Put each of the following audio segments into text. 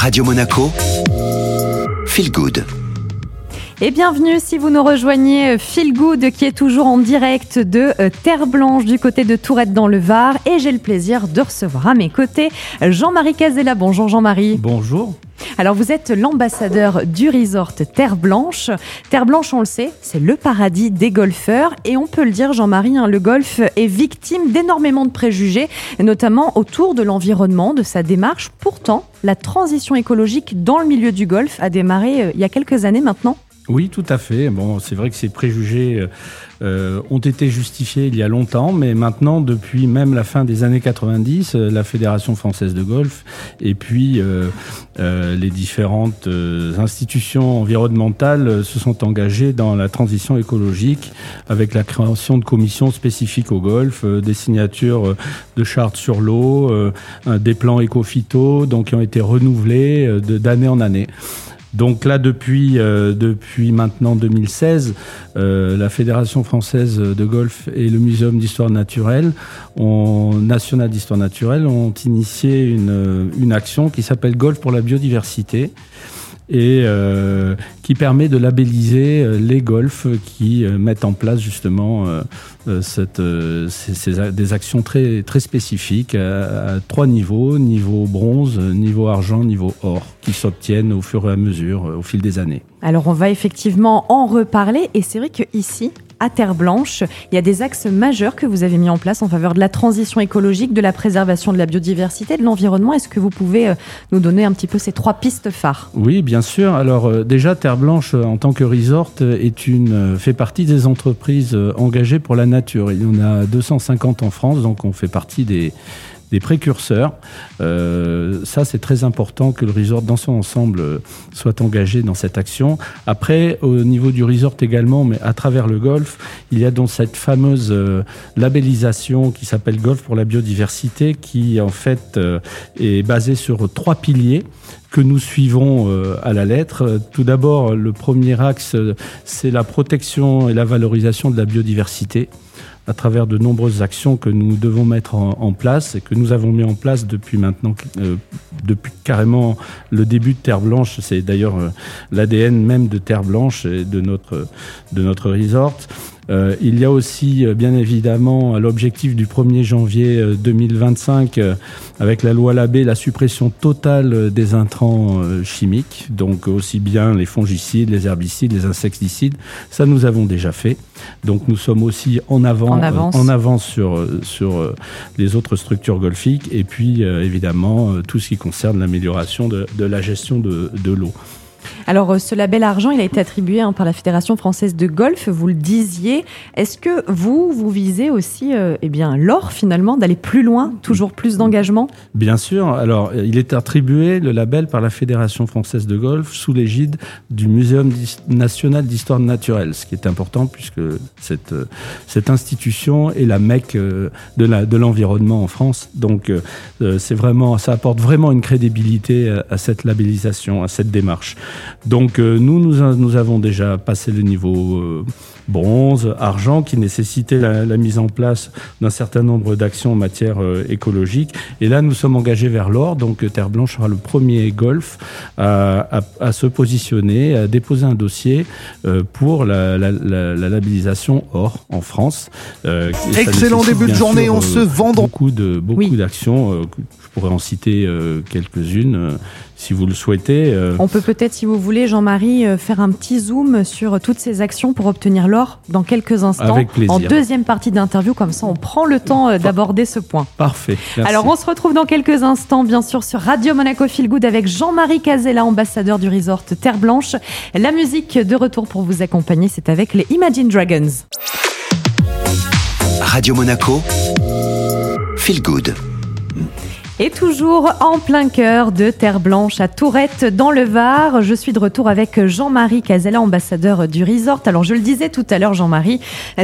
Radio Monaco, Feel Good. Et bienvenue si vous nous rejoignez, euh, Feel Good qui est toujours en direct de euh, Terre Blanche du côté de Tourette dans le Var. Et j'ai le plaisir de recevoir à mes côtés Jean-Marie Casella. Bonjour Jean-Marie. Bonjour. Alors vous êtes l'ambassadeur du resort Terre Blanche. Terre Blanche, on le sait, c'est le paradis des golfeurs. Et on peut le dire, Jean-Marie, hein, le golf est victime d'énormément de préjugés, notamment autour de l'environnement, de sa démarche. Pourtant, la transition écologique dans le milieu du golf a démarré euh, il y a quelques années maintenant. Oui, tout à fait. Bon, c'est vrai que ces préjugés euh, ont été justifiés il y a longtemps, mais maintenant, depuis même la fin des années 90, euh, la Fédération française de golf et puis euh, euh les différentes euh, institutions environnementales se sont engagées dans la transition écologique avec la création de commissions spécifiques au golf, des signatures de chartes sur l'eau, des plans éco-phyto, donc qui ont été renouvelés d'année en année. Donc là, depuis, euh, depuis maintenant 2016, euh, la Fédération française de golf et le Muséum d'histoire naturelle, national d'histoire naturelle, ont initié une, une action qui s'appelle Golf pour la biodiversité et euh, qui permet de labelliser euh, les golfs qui euh, mettent en place justement cette, ces, des actions très, très spécifiques à, trois niveaux, niveau bronze, niveau argent, niveau or, qui s'obtiennent au fur et à mesure, au fil des années. Alors on va effectivement en reparler et c'est vrai qu'ici, à Terre Blanche. Il y a des axes majeurs que vous avez mis en place en faveur de la transition écologique, de la préservation de la biodiversité, de l'environnement. Est-ce que vous pouvez euh, nous donner un petit peu ces trois pistes phares? Oui, bien sûr. Alors euh, déjà, Terre Blanche, en tant que resort, fait partie des entreprises engagées pour la nature. Il y en a 250 en France, donc on fait partie des des précurseurs. Euh, ça, c'est très important que le resort dans son ensemble soit engagé dans cette action. Après, au niveau du resort également, mais à travers le golf, il y a donc cette fameuse euh, labellisation qui s'appelle Golf pour la biodiversité, qui en fait euh, est basée sur trois piliers que nous suivons euh, à la lettre. Tout d'abord, le premier axe, c'est la protection et la valorisation de la biodiversité à travers de nombreuses actions que nous devons mettre en, place et que nous avons mis en place depuis maintenant, euh, depuis carrément le début de Terre Blanche. C'est d'ailleurs euh, l'ADN même de Terre Blanche et de notre, de notre resort. Euh, il y a aussi, euh, bien évidemment, l'objectif du 1er janvier 2025, euh, avec la loi Labé, la suppression totale euh, des intrants euh, chimiques, donc aussi bien les fongicides, les herbicides, les insecticides. Ça, nous avons déjà fait. Donc nous sommes aussi en avant, en avance, en avance sur, sur les autres structures golfiques et puis évidemment tout ce qui concerne l'amélioration de, de la gestion de, de l'eau. Alors, euh, ce label argent, il a été attribué hein, par la Fédération française de golf, vous le disiez. Est-ce que vous, vous visez aussi euh, eh bien, l'or, finalement, d'aller plus loin, toujours plus d'engagement? Bien sûr. Alors, il est attribué, le label, par la Fédération française de golf, sous l'égide du Muséum national d'histoire naturelle, ce qui est important puisque cette, euh, cette institution est la mecque euh, de l'environnement en France. Donc, euh, c'est vraiment, ça apporte vraiment une crédibilité à cette labellisation, à cette démarche. Donc euh, nous, nous, nous, avons déjà passé le niveau euh, bronze, argent, qui nécessitait la, la mise en place d'un certain nombre d'actions en matière euh, écologique. Et là, nous sommes engagés vers l'or. Donc Terre Blanche sera le premier golf à, à, à, se positionner, à déposer un dossier euh, pour la, la, la, labellisation or en France. Euh, Excellent début de journée, sûr, on se vend beaucoup de beaucoup oui. d'actions. je pourrais en citer quelques-unes si vous le souhaitez. Euh... On peut peut-être, si vous voulez, Jean-Marie, euh, faire un petit zoom sur toutes ces actions pour obtenir l'or dans quelques instants. Avec plaisir. En deuxième partie d'interview, comme ça on prend le temps euh, d'aborder ce point. Parfait. Merci. Alors on se retrouve dans quelques instants, bien sûr, sur Radio Monaco Feel Good avec Jean-Marie Casella, ambassadeur du resort Terre Blanche. La musique de retour pour vous accompagner, c'est avec les Imagine Dragons. Radio Monaco Feel Good. Et toujours en plein cœur de Terre Blanche à Tourette dans le Var, je suis de retour avec Jean-Marie Casella, ambassadeur du resort. Alors je le disais tout à l'heure Jean-Marie,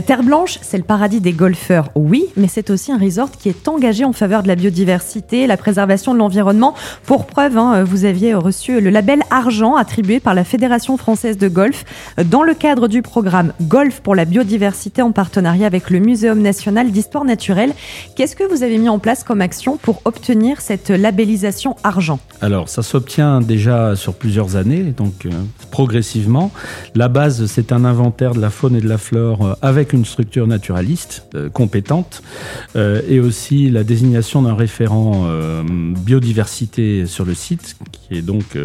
Terre Blanche c'est le paradis des golfeurs, oui, mais c'est aussi un resort qui est engagé en faveur de la biodiversité, la préservation de l'environnement. Pour preuve, hein, vous aviez reçu le label argent attribué par la Fédération française de golf dans le cadre du programme Golf pour la biodiversité en partenariat avec le Muséum national d'histoire naturelle. Qu'est-ce que vous avez mis en place comme action pour obtenir cette labellisation argent Alors, ça s'obtient déjà sur plusieurs années, donc progressivement. La base, c'est un inventaire de la faune et de la flore avec une structure naturaliste compétente et aussi la désignation d'un référent biodiversité sur le site, qui est donc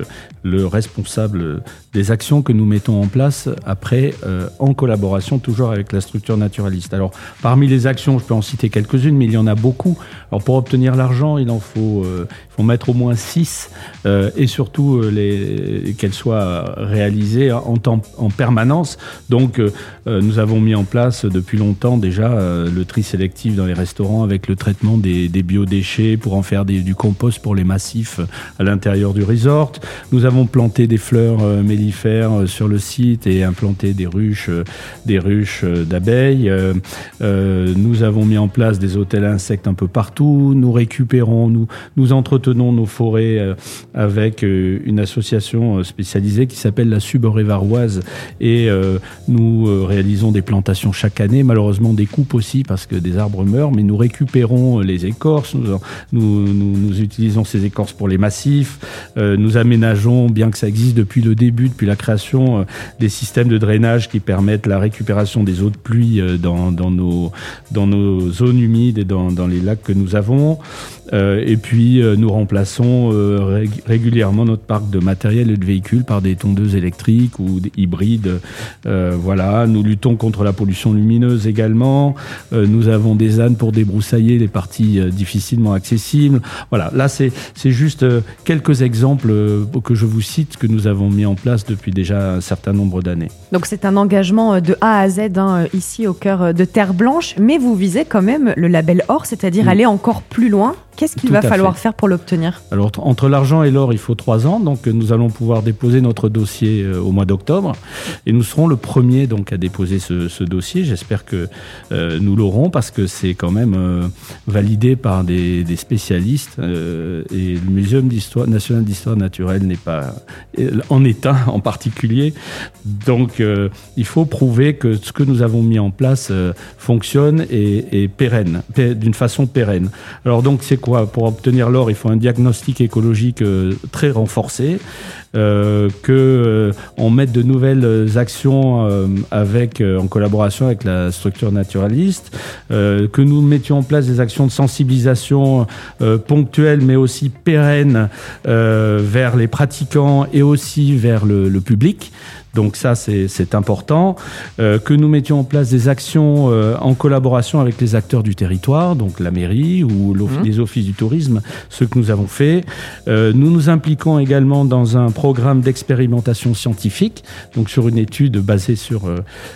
le responsable des actions que nous mettons en place après euh, en collaboration toujours avec la structure naturaliste. Alors parmi les actions, je peux en citer quelques-unes, mais il y en a beaucoup. Alors pour obtenir l'argent, il en faut, euh, faut mettre au moins six euh, et surtout qu'elles soient réalisées en permanence. Donc nous avons mis en place depuis longtemps déjà le tri sélectif dans les restaurants avec le traitement des, biodéchets pour en faire du compost pour les massifs à l'intérieur du resort. Nous avons planté des fleurs mellifères sur le site et implanté des ruches, des ruches d'abeilles. nous avons mis en place des hôtels insectes un peu partout. Nous récupérons, nous entretenons nos forêts avec une association spécialisée qui s'appelle la Suberévaroise et nous réalisons des plantations chaque année. Malheureusement, des coupes aussi parce que des arbres meurent, mais nous récupérons les écorces. Nous, utilisons ces écorces pour les massifs. nous aménageons, bien que ça existe depuis le début, depuis la création, des systèmes de drainage qui permettent la récupération des eaux de pluie euh, dans, nos, zones humides et dans, les lacs que nous avons. Euh, et puis, euh, nous remplaçons euh, régulièrement notre parc de matériel et de véhicules par des tondeuses électriques ou hybrides. voilà, nous luttons contre la pollution lumineuse également. nous avons des ânes pour débroussailler les parties difficilement accessibles. Voilà, là, c'est juste quelques exemples que je vous cite que nous avons mis en place depuis déjà un certain nombre d'années. Donc, c'est un engagement de A à Z hein, ici au cœur de Terre Blanche, mais vous visez quand même le label or, c'est-à-dire aller encore plus loin Qu'est-ce qu'il va falloir faire pour l'obtenir Alors, entre l'argent et l'or, il faut trois ans. Donc, nous allons pouvoir déposer notre dossier euh, au mois d'octobre. Et nous serons le premier donc, à déposer ce, dossier. J'espère que euh, nous l'aurons parce que c'est quand même euh, validé par des, spécialistes. et le Muséum national d'histoire naturelle n'est pas en état en particulier. Donc, il faut prouver que ce que nous avons mis en place fonctionne et, et pérenne, d'une façon pérenne. Alors, donc, c'est pour obtenir l'or, il faut un diagnostic écologique euh, très renforcé, euh, que euh, on mette de nouvelles actions en collaboration avec la structure naturaliste, que nous mettions en place des actions de sensibilisation ponctuelles mais aussi pérennes vers les pratiquants et aussi vers le public. Donc ça, c'est important. Euh, que nous mettions en place des actions euh, en collaboration avec les acteurs du territoire, donc la mairie ou mmh. les offices du tourisme, ce que nous avons fait. Euh, nous nous impliquons également dans un programme d'expérimentation scientifique, donc sur une étude basée sur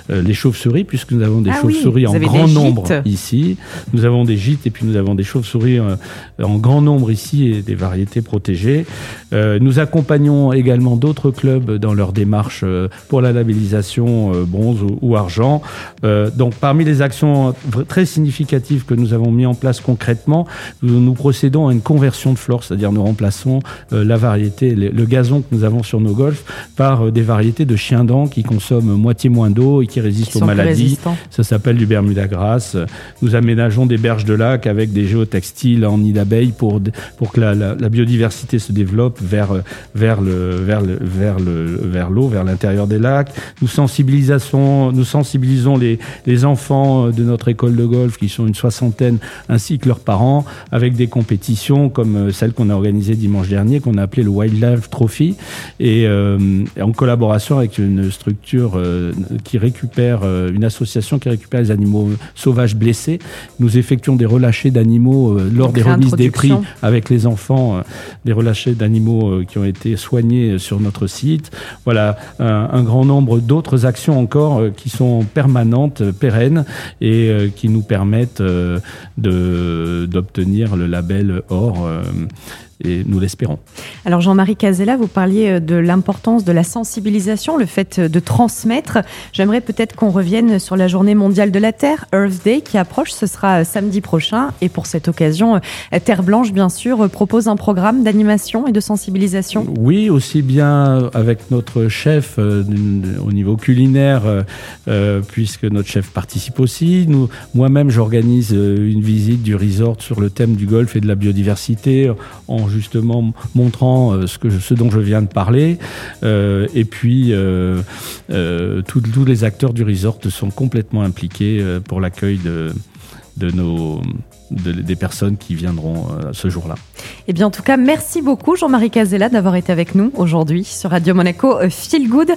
les chauves-souris, puisque nous avons des ah chauves-souris en grand nombre ici. Nous avons des gîtes et puis nous avons des chauves-souris en grand nombre ici et des variétés protégées. nous accompagnons également d'autres clubs dans leur démarche pour la labellisation euh, bronze ou, argent. Euh, donc parmi les actions très significatives que nous avons mis en place concrètement, nous, procédons à une conversion de flore, c'est-à-dire nous remplaçons euh, la variété, le, gazon que nous avons sur nos golfs par des variétés de chiens dents qui consomment moitié moins d'eau et qui résistent aux maladies. Ça s'appelle du Bermuda grasse. Nous aménageons des berges de lac avec des géotextiles en nid d'abeilles pour, pour que la, la, biodiversité se développe vers, vers le, vers le, vers le, vers l'eau, vers l'intérieur des lacs. Nous, nous sensibilisons les, les enfants de notre école de golf, qui sont une soixantaine, ainsi que leurs parents, avec des compétitions comme euh, celle qu'on a organisée dimanche dernier, qu'on a appelée le Wildlife Trophy, et euh, en collaboration avec une structure euh, qui récupère, une association qui récupère les animaux sauvages blessés. Nous effectuons des relâchés d'animaux lors des remises des prix avec les enfants, des relâchés d'animaux qui ont été soignés sur notre site. Voilà, un, grand nombre d'autres actions encore euh, qui sont permanentes, euh, pérennes et euh, qui nous permettent d'obtenir le label or et nous l'espérons. Alors Jean-Marie Casella, vous parliez de l'importance de la sensibilisation, le fait de transmettre. J'aimerais peut-être qu'on revienne sur la journée mondiale de la Terre, Earth Day, qui approche. Ce sera samedi prochain. Et pour cette occasion, Terre Blanche, bien sûr, propose un programme d'animation et de sensibilisation. Oui, aussi bien avec notre chef au niveau culinaire, puisque notre chef participe aussi. Moi-même, j'organise une visite du resort sur le thème du golf et de la biodiversité, en justement montrant euh, ce, que, ce dont je viens de parler. Euh, et puis, euh, tous les acteurs du resort sont complètement impliqués pour l'accueil de, de nos des personnes qui viendront ce jour-là. Eh bien, en tout cas, merci beaucoup Jean-Marie Casella d'avoir été avec nous aujourd'hui sur Radio Monaco Feel Good.